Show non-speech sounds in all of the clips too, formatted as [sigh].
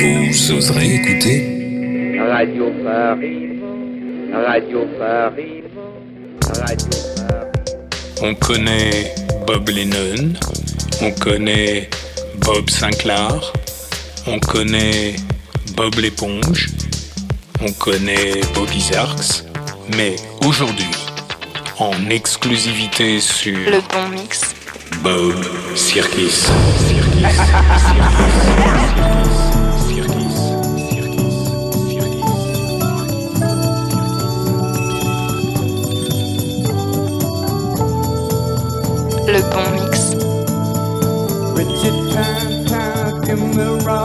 Vous oserez écouter Radio Paris, Radio Paris, Radio Paris. On connaît Bob Lennon, on connaît Bob Sinclair, on connaît Bob l'éponge, on connaît Bobby Zarks, mais aujourd'hui, en exclusivité sur Le bon mix. Bob Circus. Circus. Circus. Circus. Le bon mix. Richard Kimura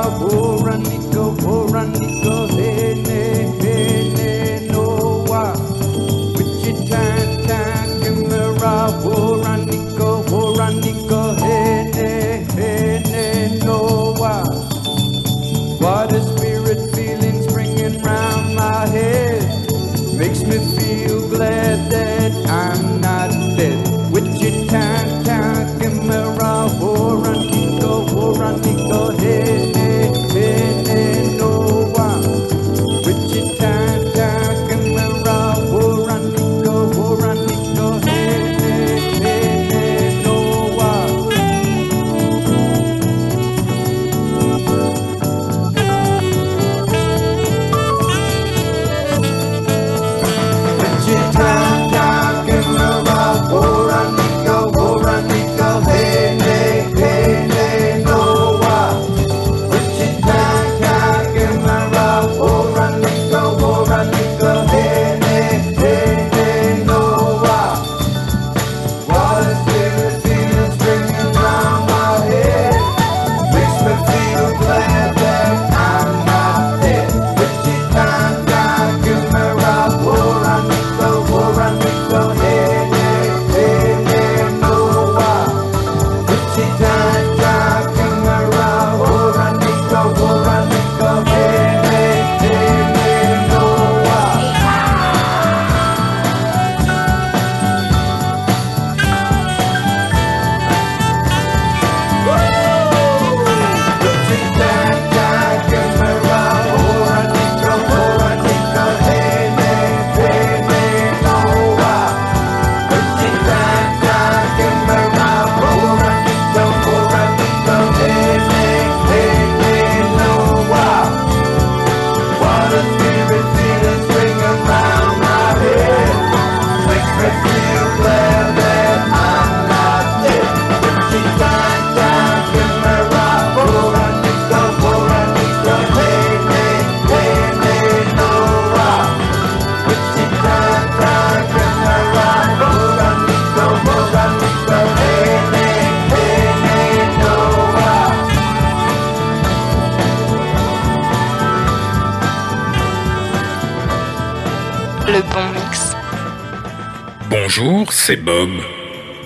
c'est Bob.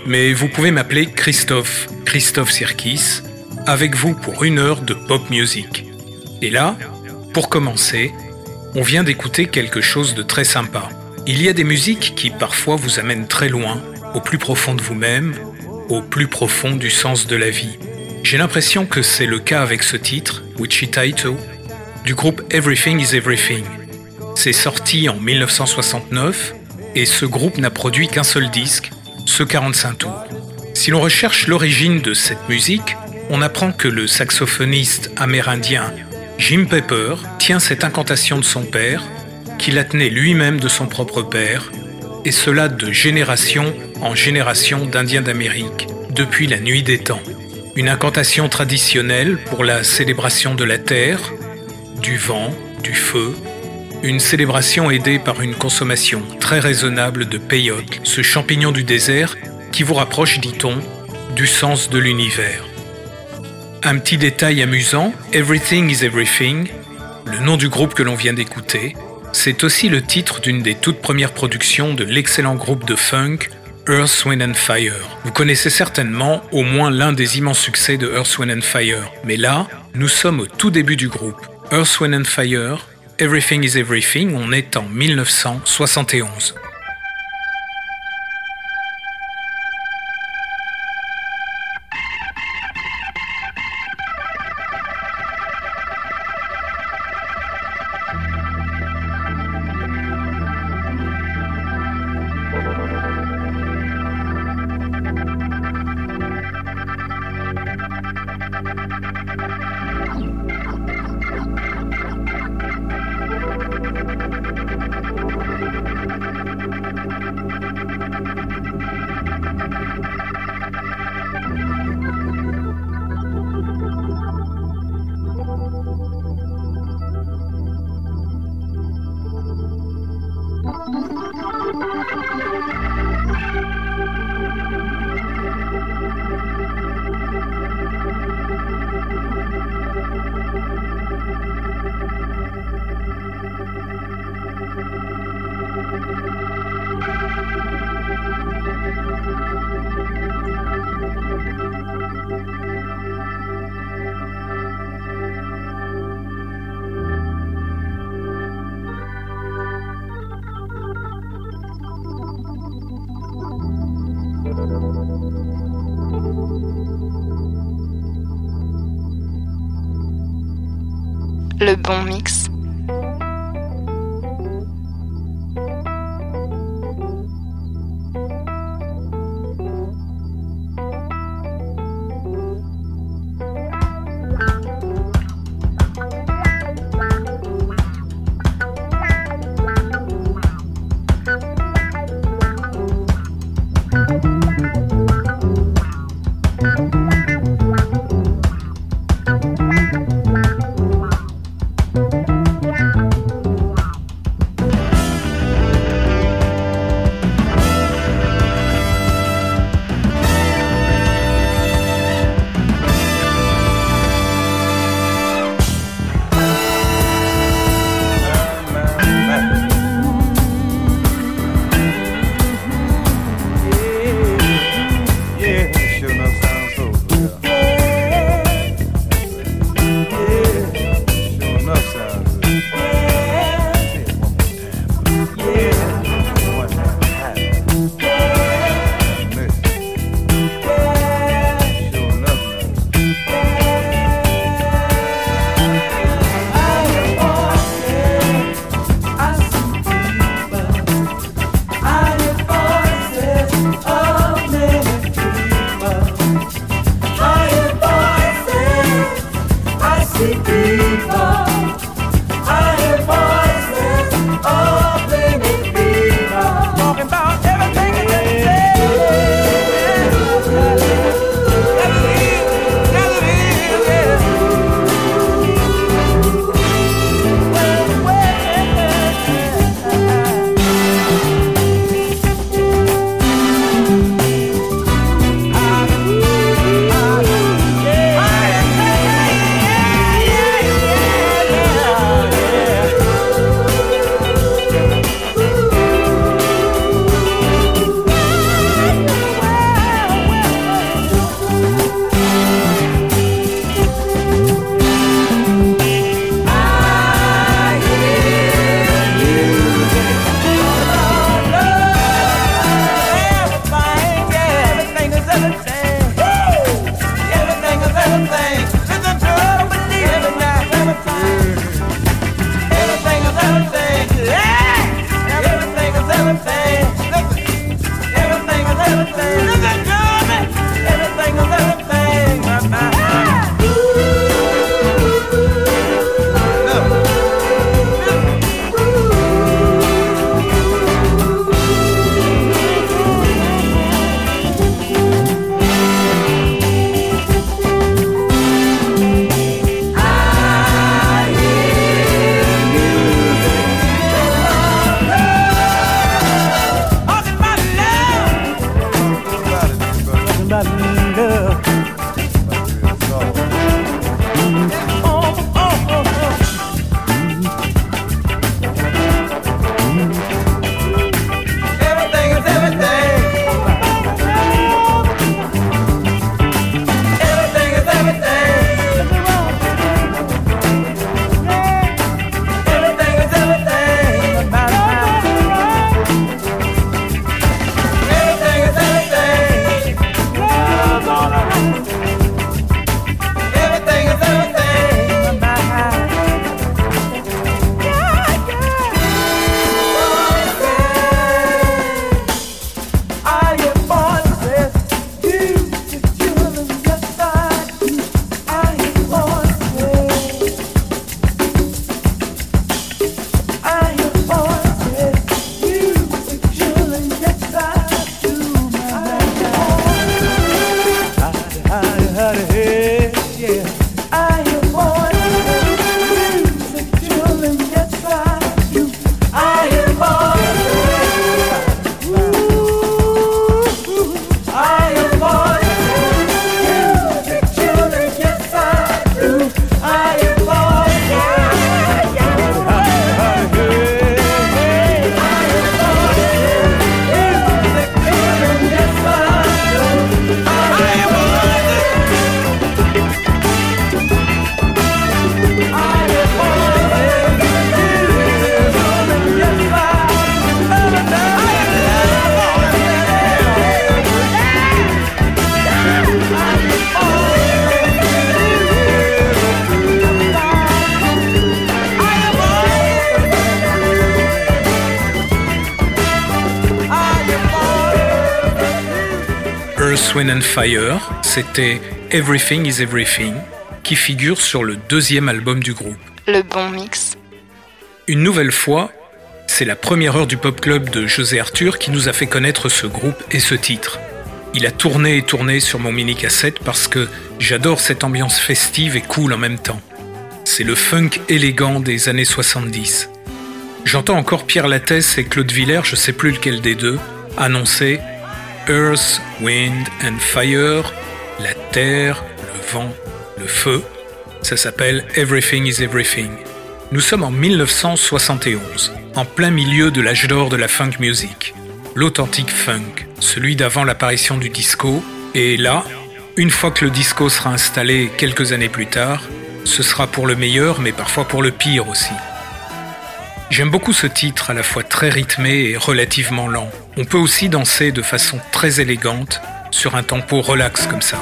Mais vous pouvez m'appeler Christophe, Christophe Sirkis, avec vous pour une heure de pop music. Et là, pour commencer, on vient d'écouter quelque chose de très sympa. Il y a des musiques qui parfois vous amènent très loin, au plus profond de vous-même, au plus profond du sens de la vie. J'ai l'impression que c'est le cas avec ce titre, Wichita Ito, du groupe Everything is Everything. C'est sorti en 1969 et ce groupe n'a produit qu'un seul disque, ce 45 tours. Si l'on recherche l'origine de cette musique, on apprend que le saxophoniste amérindien Jim Pepper tient cette incantation de son père, qu'il la tenait lui-même de son propre père, et cela de génération en génération d'Indiens d'Amérique, depuis la nuit des temps. Une incantation traditionnelle pour la célébration de la terre, du vent, du feu, une célébration aidée par une consommation très raisonnable de peyote, ce champignon du désert qui vous rapproche, dit-on, du sens de l'univers. Un petit détail amusant, Everything is Everything, le nom du groupe que l'on vient d'écouter, c'est aussi le titre d'une des toutes premières productions de l'excellent groupe de funk Earth, Wind and Fire. Vous connaissez certainement au moins l'un des immenses succès de Earth, Wind and Fire, mais là, nous sommes au tout début du groupe. Earth, Wind and Fire, Everything is Everything, on est en 1971. Bon mix. Earth, Wind and Fire, c'était Everything is Everything, qui figure sur le deuxième album du groupe. Le bon mix. Une nouvelle fois, c'est la première heure du pop club de José Arthur qui nous a fait connaître ce groupe et ce titre. Il a tourné et tourné sur mon mini cassette parce que j'adore cette ambiance festive et cool en même temps. C'est le funk élégant des années 70. J'entends encore Pierre Lattès et Claude Villers, je sais plus lequel des deux, annoncer Earth, Wind and Fire, la terre, le vent, le feu. Ça s'appelle Everything is Everything. Nous sommes en 1971, en plein milieu de l'âge d'or de la funk music. L'authentique funk, celui d'avant l'apparition du disco, et là, une fois que le disco sera installé quelques années plus tard, ce sera pour le meilleur mais parfois pour le pire aussi. J'aime beaucoup ce titre à la fois très rythmé et relativement lent. On peut aussi danser de façon très élégante sur un tempo relax comme ça.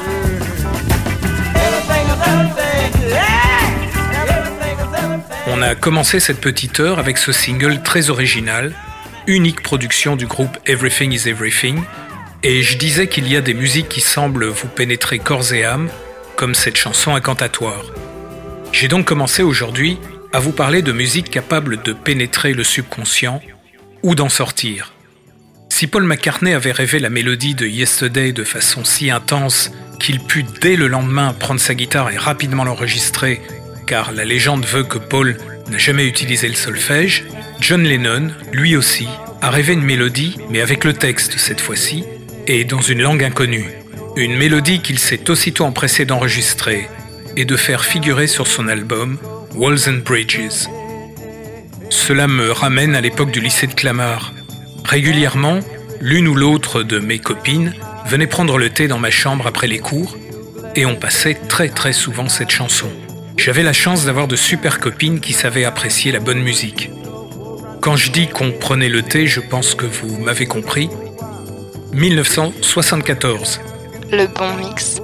On a commencé cette petite heure avec ce single très original, unique production du groupe Everything is Everything, et je disais qu'il y a des musiques qui semblent vous pénétrer corps et âme, comme cette chanson incantatoire. J'ai donc commencé aujourd'hui à vous parler de musique capable de pénétrer le subconscient ou d'en sortir. Si Paul McCartney avait rêvé la mélodie de Yesterday de façon si intense qu'il put dès le lendemain prendre sa guitare et rapidement l'enregistrer, car la légende veut que Paul n'a jamais utilisé le solfège, John Lennon, lui aussi, a rêvé une mélodie, mais avec le texte cette fois-ci, et dans une langue inconnue. Une mélodie qu'il s'est aussitôt empressé d'enregistrer et de faire figurer sur son album Walls and Bridges. Cela me ramène à l'époque du lycée de Clamart. Régulièrement, l'une ou l'autre de mes copines venait prendre le thé dans ma chambre après les cours et on passait très très souvent cette chanson. J'avais la chance d'avoir de super copines qui savaient apprécier la bonne musique. Quand je dis qu'on prenait le thé, je pense que vous m'avez compris. 1974. Le bon mix.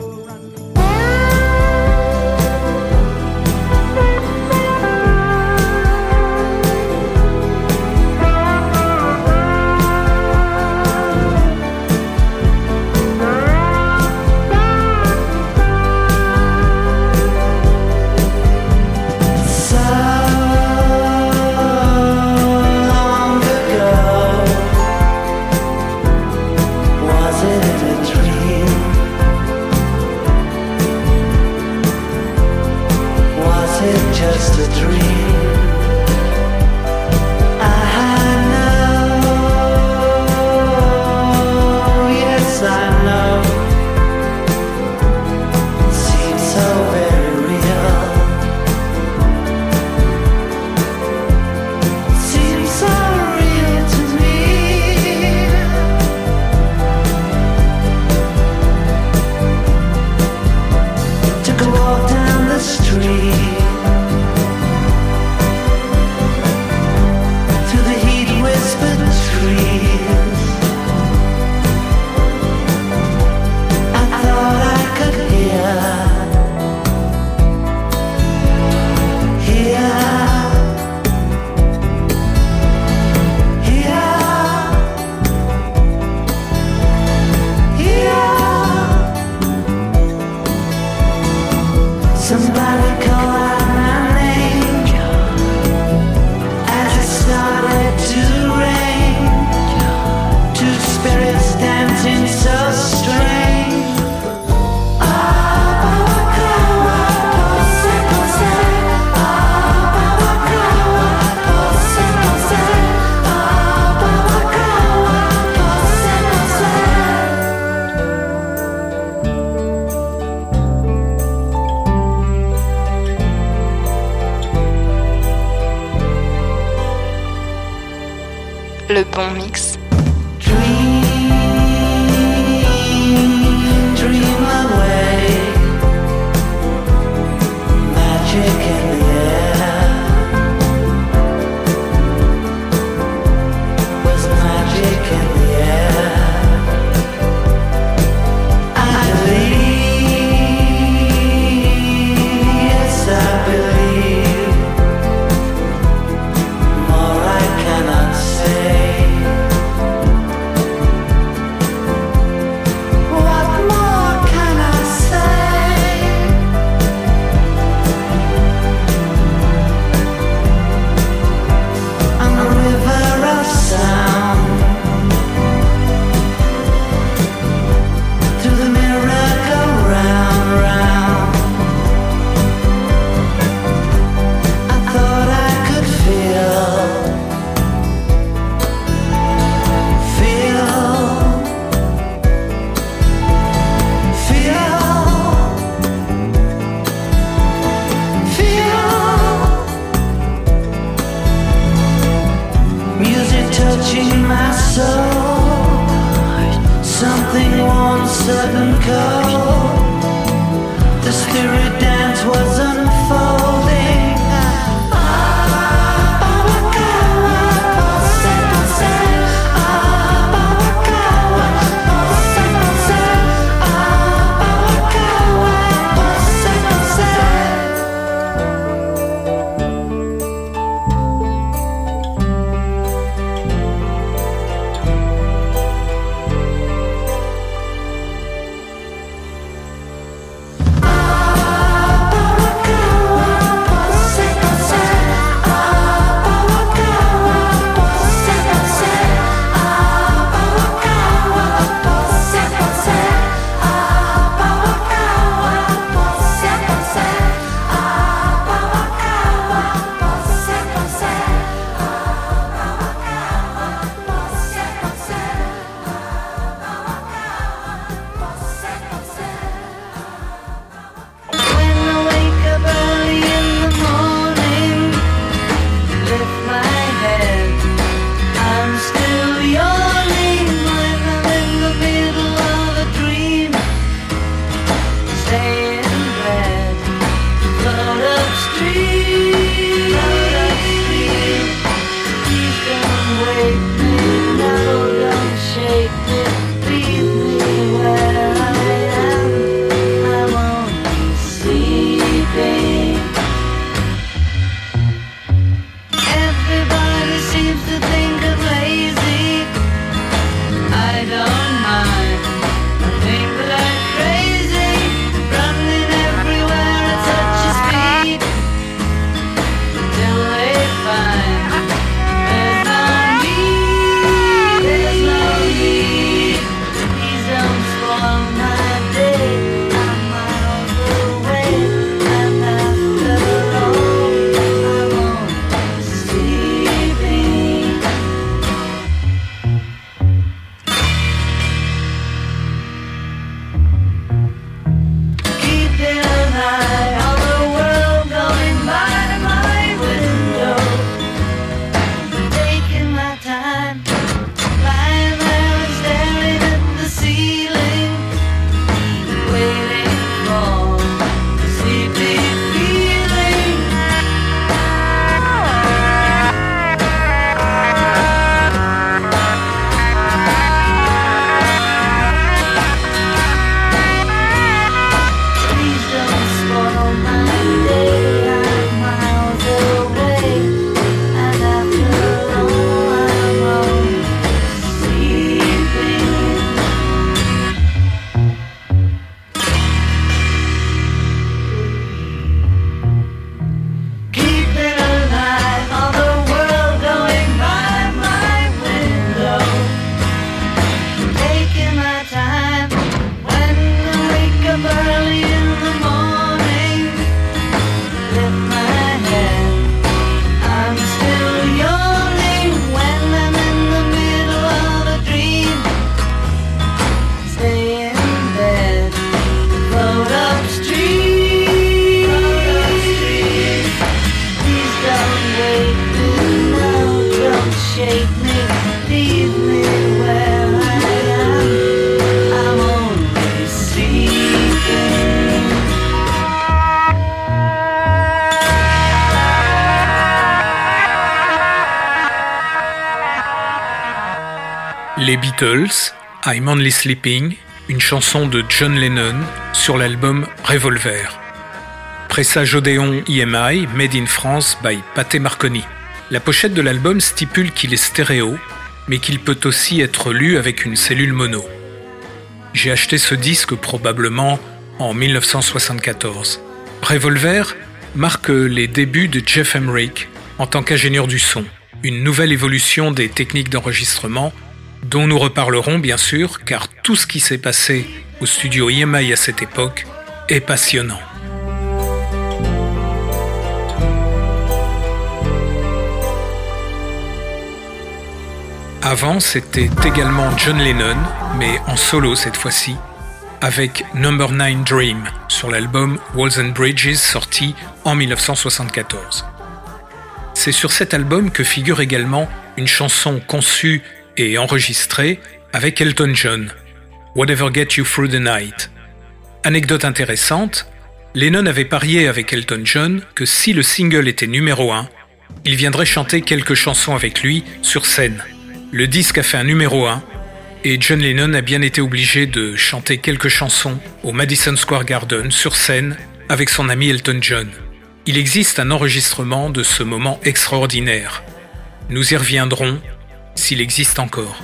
sudden call I'm Only Sleeping, une chanson de John Lennon sur l'album Revolver. Pressage Odéon EMI, Made in France by Pathé Marconi. La pochette de l'album stipule qu'il est stéréo, mais qu'il peut aussi être lu avec une cellule mono. J'ai acheté ce disque probablement en 1974. Revolver marque les débuts de Jeff Emerick en tant qu'ingénieur du son, une nouvelle évolution des techniques d'enregistrement dont nous reparlerons bien sûr car tout ce qui s'est passé au studio EMI à cette époque est passionnant. Avant, c'était également John Lennon, mais en solo cette fois-ci, avec Number 9 Dream sur l'album Walls and Bridges sorti en 1974. C'est sur cet album que figure également une chanson conçue et enregistrée avec Elton John. Whatever Get You Through the Night. Anecdote intéressante, Lennon avait parié avec Elton John que si le single était numéro 1, il viendrait chanter quelques chansons avec lui sur scène. Le disque a fait un numéro 1 et John Lennon a bien été obligé de chanter quelques chansons au Madison Square Garden sur scène avec son ami Elton John. Il existe un enregistrement de ce moment extraordinaire. Nous y reviendrons s'il existe encore.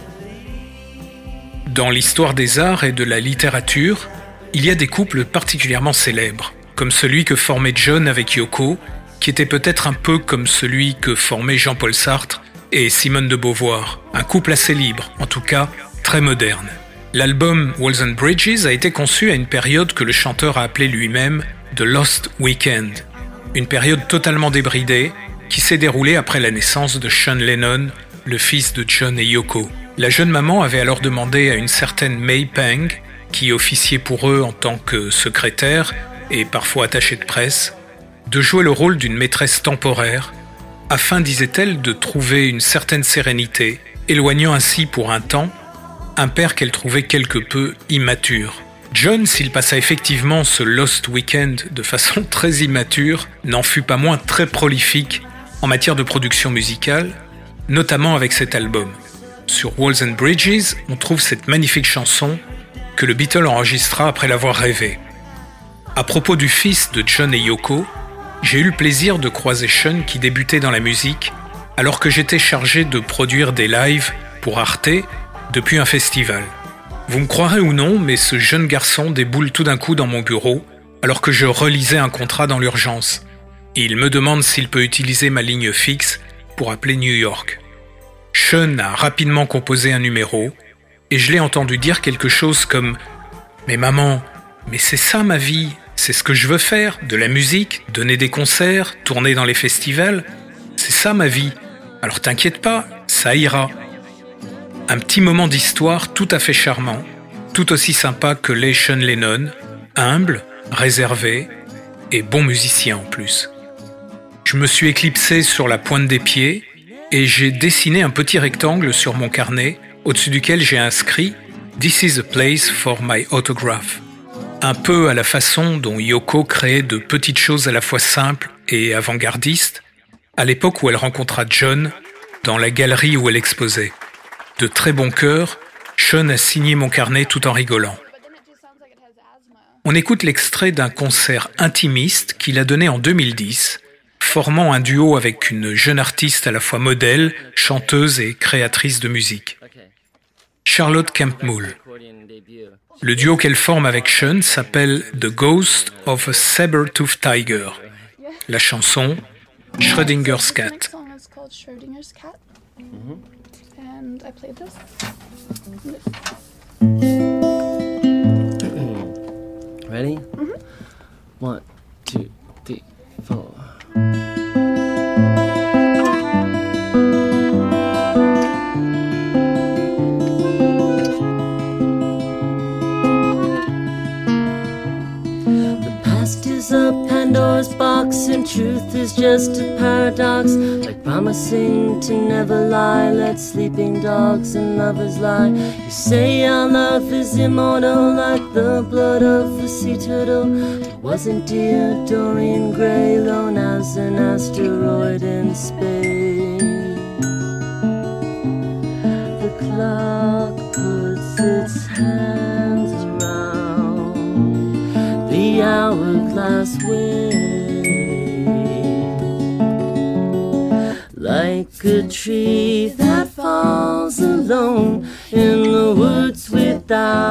Dans l'histoire des arts et de la littérature, il y a des couples particulièrement célèbres, comme celui que formait John avec Yoko, qui était peut-être un peu comme celui que formaient Jean-Paul Sartre et Simone de Beauvoir, un couple assez libre, en tout cas très moderne. L'album Walls and Bridges a été conçu à une période que le chanteur a appelée lui-même The Lost Weekend, une période totalement débridée qui s'est déroulée après la naissance de Sean Lennon, le fils de John et Yoko. La jeune maman avait alors demandé à une certaine May Pang, qui officiait pour eux en tant que secrétaire et parfois attachée de presse, de jouer le rôle d'une maîtresse temporaire, afin, disait-elle, de trouver une certaine sérénité, éloignant ainsi pour un temps un père qu'elle trouvait quelque peu immature. John, s'il passa effectivement ce Lost Weekend de façon [laughs] très immature, n'en fut pas moins très prolifique en matière de production musicale, notamment avec cet album. Sur Walls and Bridges, on trouve cette magnifique chanson que le Beatle enregistra après l'avoir rêvée. À propos du fils de John et Yoko, j'ai eu le plaisir de croiser Sean qui débutait dans la musique alors que j'étais chargé de produire des lives pour Arte depuis un festival. Vous me croirez ou non, mais ce jeune garçon déboule tout d'un coup dans mon bureau alors que je relisais un contrat dans l'urgence. Il me demande s'il peut utiliser ma ligne fixe appeler New York. Sean a rapidement composé un numéro et je l'ai entendu dire quelque chose comme Mais maman, mais c'est ça ma vie, c'est ce que je veux faire, de la musique, donner des concerts, tourner dans les festivals, c'est ça ma vie. Alors t'inquiète pas, ça ira. Un petit moment d'histoire tout à fait charmant, tout aussi sympa que les Sean Lennon, humble, réservé et bon musicien en plus. Je me suis éclipsé sur la pointe des pieds et j'ai dessiné un petit rectangle sur mon carnet au-dessus duquel j'ai inscrit This is a place for my autograph. Un peu à la façon dont Yoko créait de petites choses à la fois simples et avant-gardistes à l'époque où elle rencontra John dans la galerie où elle exposait. De très bon cœur, Sean a signé mon carnet tout en rigolant. On écoute l'extrait d'un concert intimiste qu'il a donné en 2010, formant un duo avec une jeune artiste à la fois modèle, chanteuse et créatrice de musique. Charlotte Kempmull. Le duo qu'elle forme avec Sean s'appelle The Ghost of a Saber-Tooth Tiger. La chanson Schrödinger's Cat. song is called Schrodinger's Cat. And I played this. Ready? One, two, three, four. The a Pandora's box, and truth is just a paradox. Like promising to never lie, let sleeping dogs and lovers lie. You say our love is immortal, like the blood of a sea turtle. It wasn't dear Dorian Gray, known as an asteroid in space. The clock hourglass way. Like a tree that falls alone in the woods without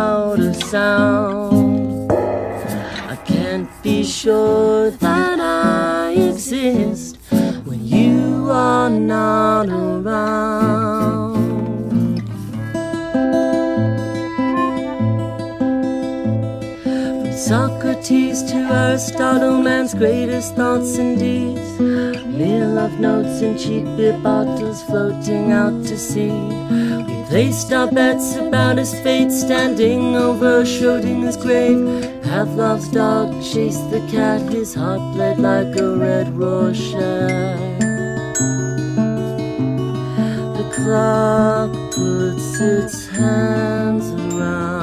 to Aristotle, man's greatest thoughts and deeds. Meal of notes and cheap beer bottles floating out to sea. We placed our bets about his fate standing over Schrodinger's grave. Pavlov's dog chased the cat, his heart bled like a red Rorschach. The clock puts its hands around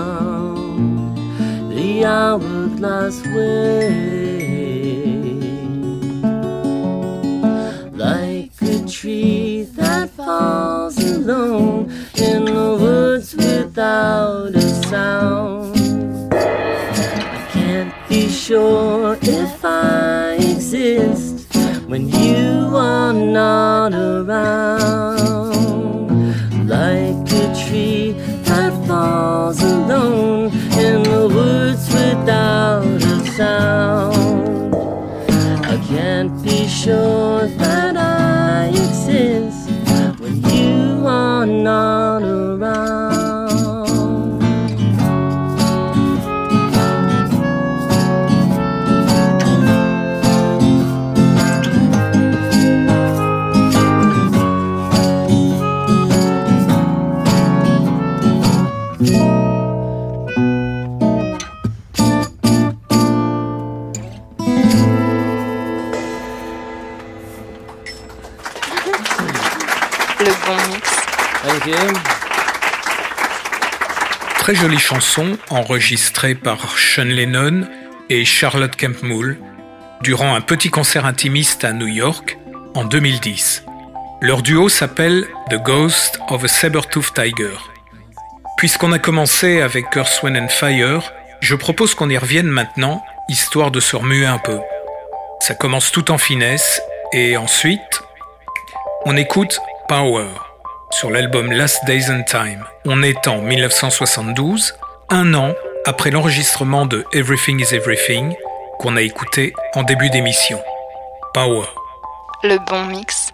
the hourglass way. Like a tree that falls alone in the woods without a sound. Sound. I can't be sure Très jolie chanson enregistrée par Sean Lennon et Charlotte Kemp-Moule durant un petit concert intimiste à New York en 2010. Leur duo s'appelle The Ghost of a Saber-Tooth Tiger. Puisqu'on a commencé avec Earth, and Fire, je propose qu'on y revienne maintenant, histoire de se remuer un peu. Ça commence tout en finesse, et ensuite, on écoute Power sur l'album Last Days and Time. On est en 1972, un an après l'enregistrement de Everything is Everything qu'on a écouté en début d'émission. Power. Le bon mix.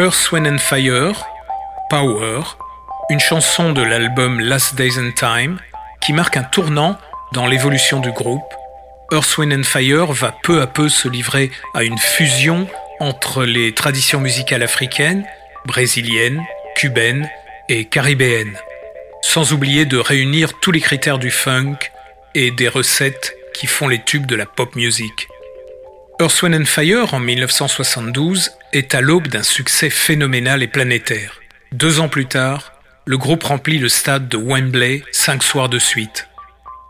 Earth, Wind and Fire, Power, une chanson de l'album Last Days and Time qui marque un tournant dans l'évolution du groupe. Earth, Wind and Fire va peu à peu se livrer à une fusion entre les traditions musicales africaines, brésiliennes, cubaines et caribéennes, sans oublier de réunir tous les critères du funk et des recettes qui font les tubes de la pop music. Earth, Wind and Fire en 1972 est à l'aube d'un succès phénoménal et planétaire. Deux ans plus tard, le groupe remplit le stade de Wembley cinq soirs de suite.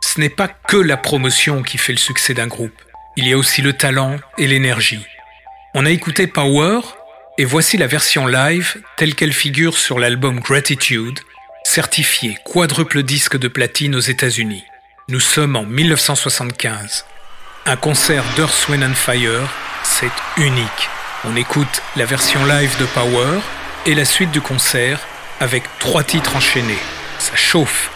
Ce n'est pas que la promotion qui fait le succès d'un groupe, il y a aussi le talent et l'énergie. On a écouté Power et voici la version live telle qu'elle figure sur l'album Gratitude, certifié quadruple disque de platine aux États-Unis. Nous sommes en 1975. Un concert d'Earth, Wind and Fire, c'est unique. On écoute la version live de Power et la suite du concert avec trois titres enchaînés. Ça chauffe.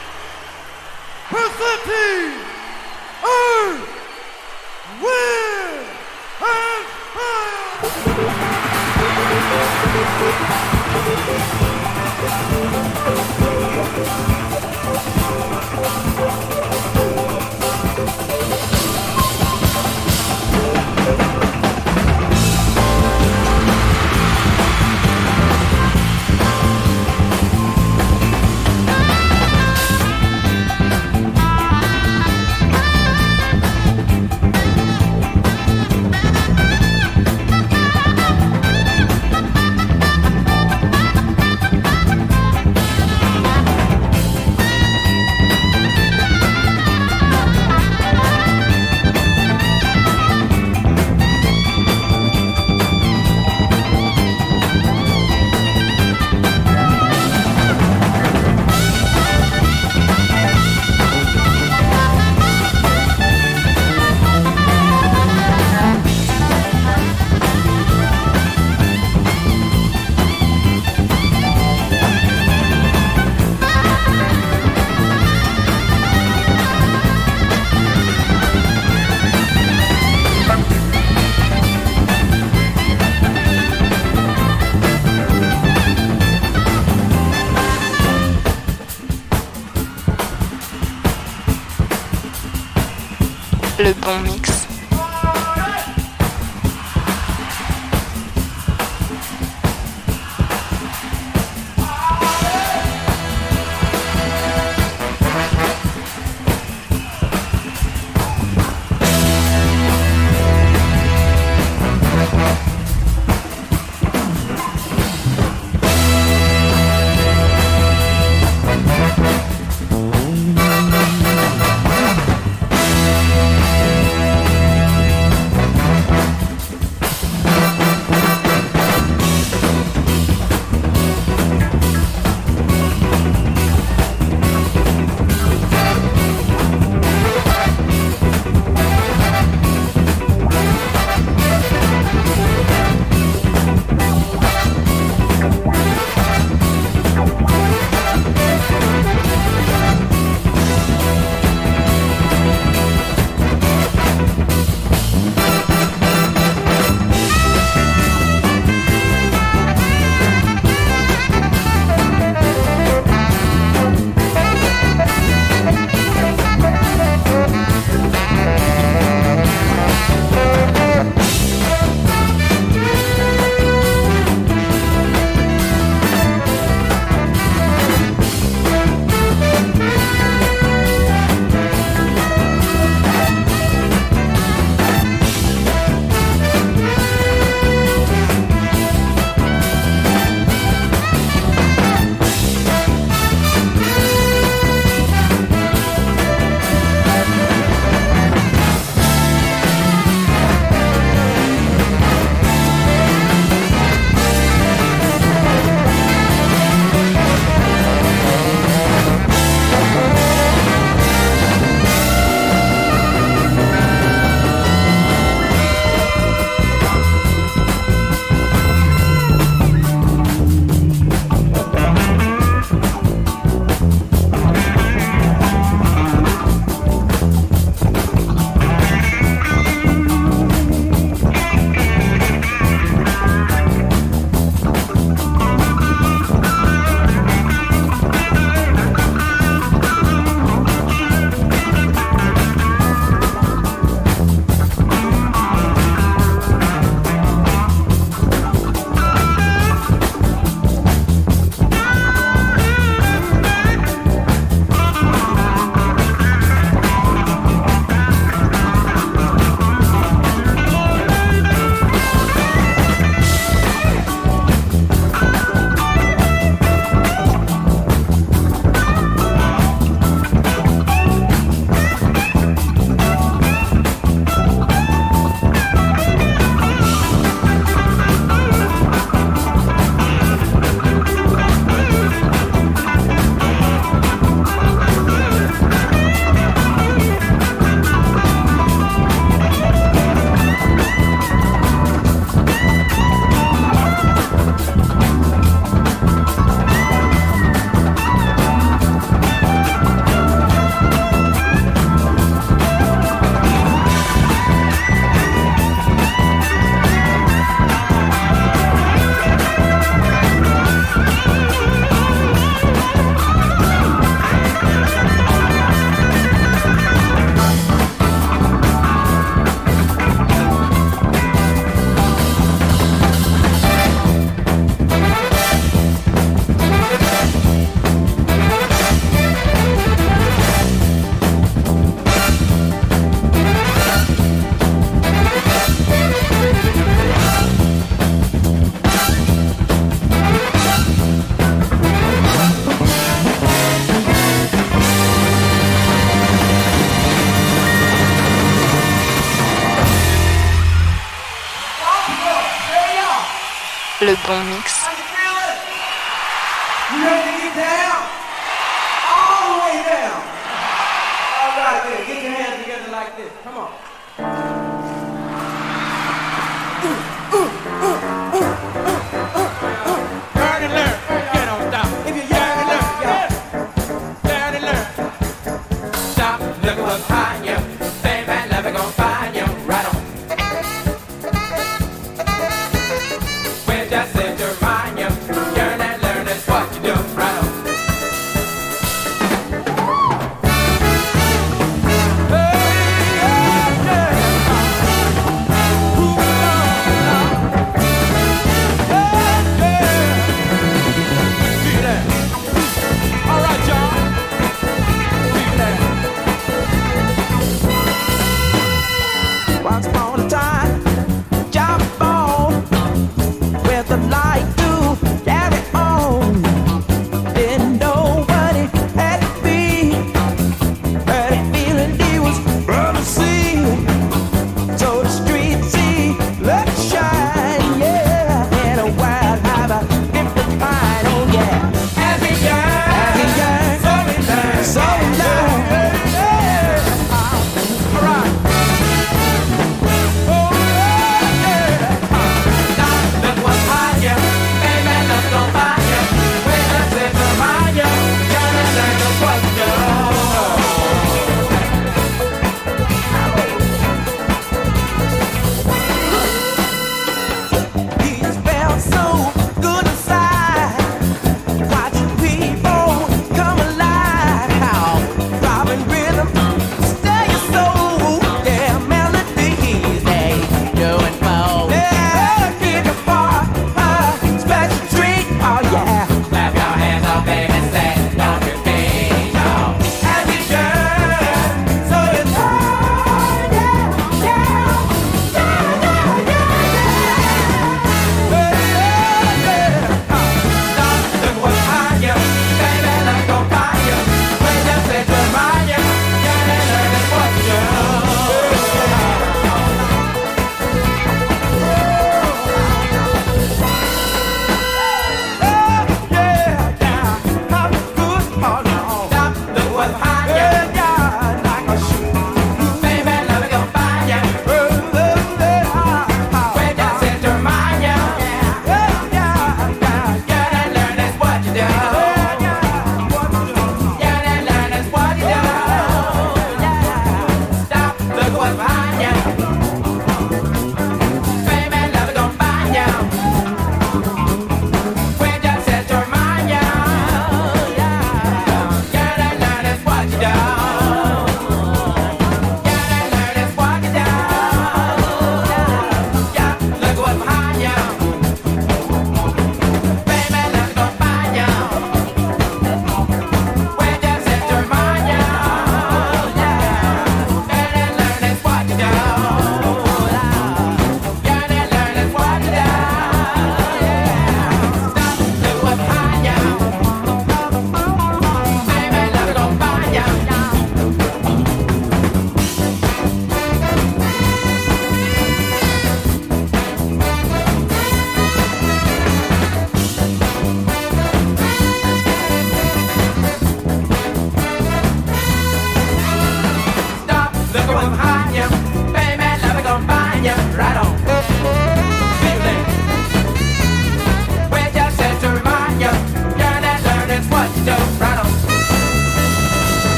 Bon mix.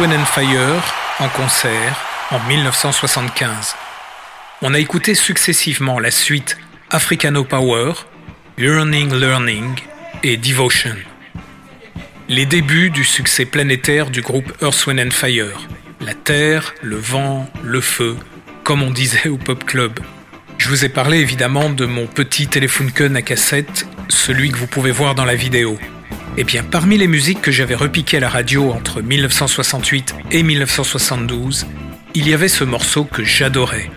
Wind and Fire en concert en 1975. On a écouté successivement la suite Africano Power, Learning Learning et Devotion. Les débuts du succès planétaire du groupe Earth, and Fire. La terre, le vent, le feu, comme on disait au Pop Club. Je vous ai parlé évidemment de mon petit Telefunken à cassette, celui que vous pouvez voir dans la vidéo. Eh bien, parmi les musiques que j'avais repiquées à la radio entre 1968 et 1972, il y avait ce morceau que j'adorais.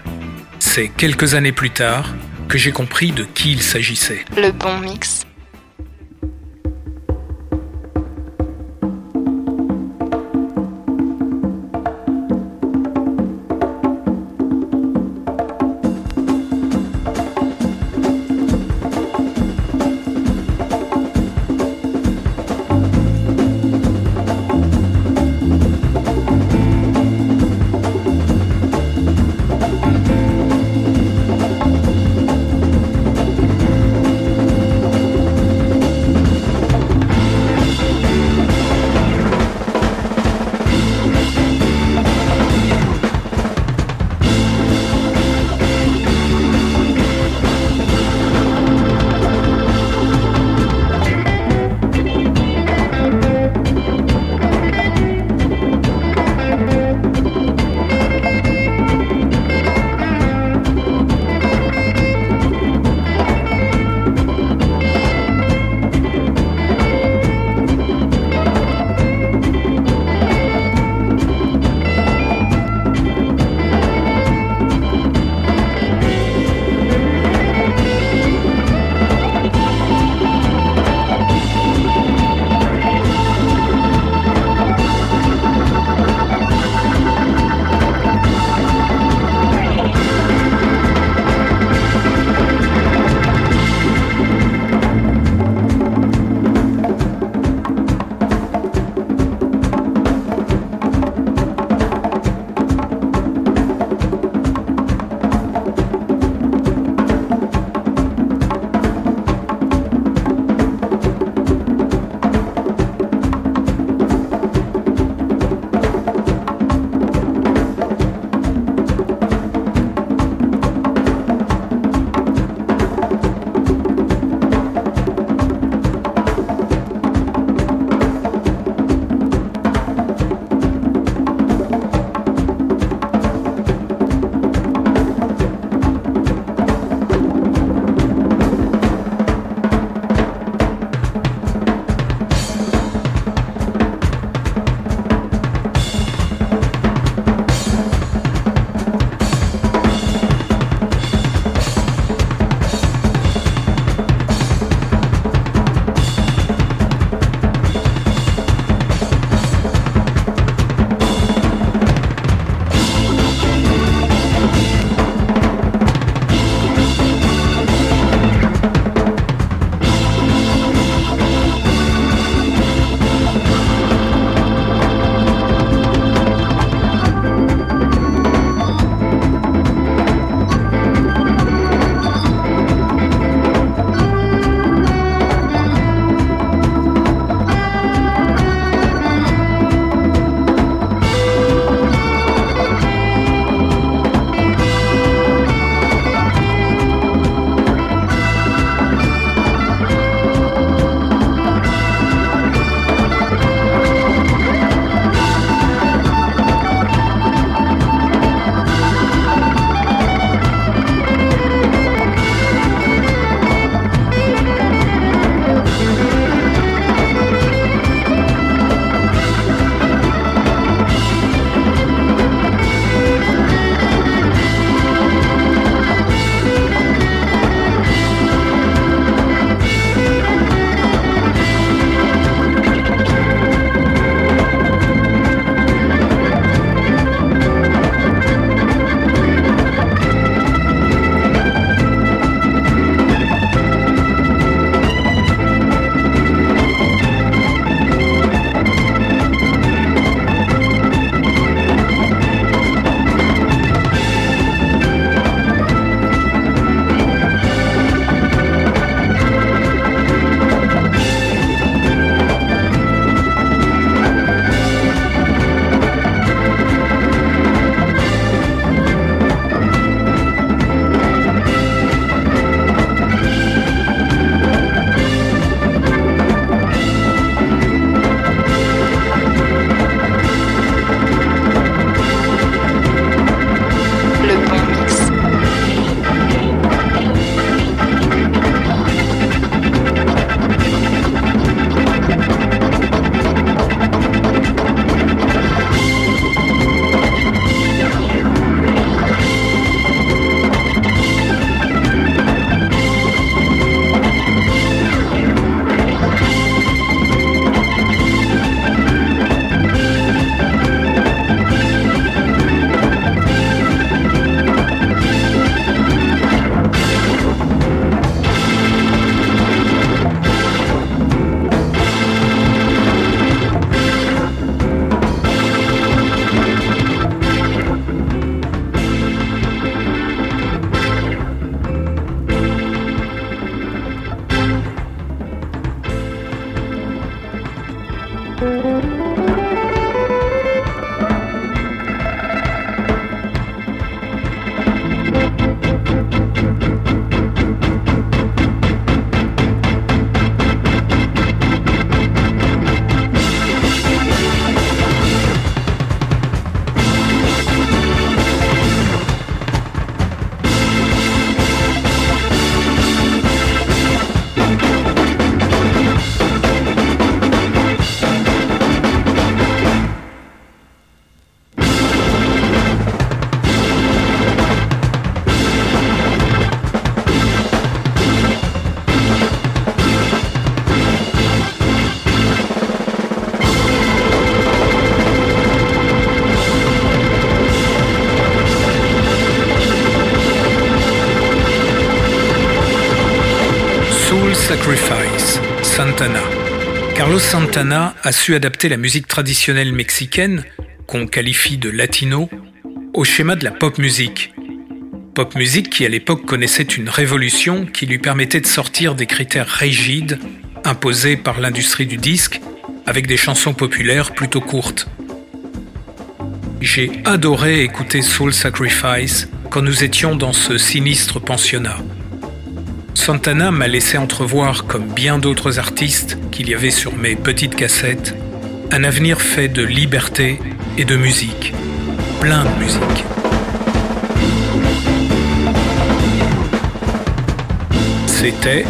C'est quelques années plus tard que j'ai compris de qui il s'agissait. Le bon mix. Santana a su adapter la musique traditionnelle mexicaine, qu'on qualifie de latino, au schéma de la pop musique. Pop musique qui à l'époque connaissait une révolution qui lui permettait de sortir des critères rigides imposés par l'industrie du disque avec des chansons populaires plutôt courtes. J'ai adoré écouter Soul Sacrifice quand nous étions dans ce sinistre pensionnat. Santana m'a laissé entrevoir, comme bien d'autres artistes qu'il y avait sur mes petites cassettes, un avenir fait de liberté et de musique. Plein de musique. C'était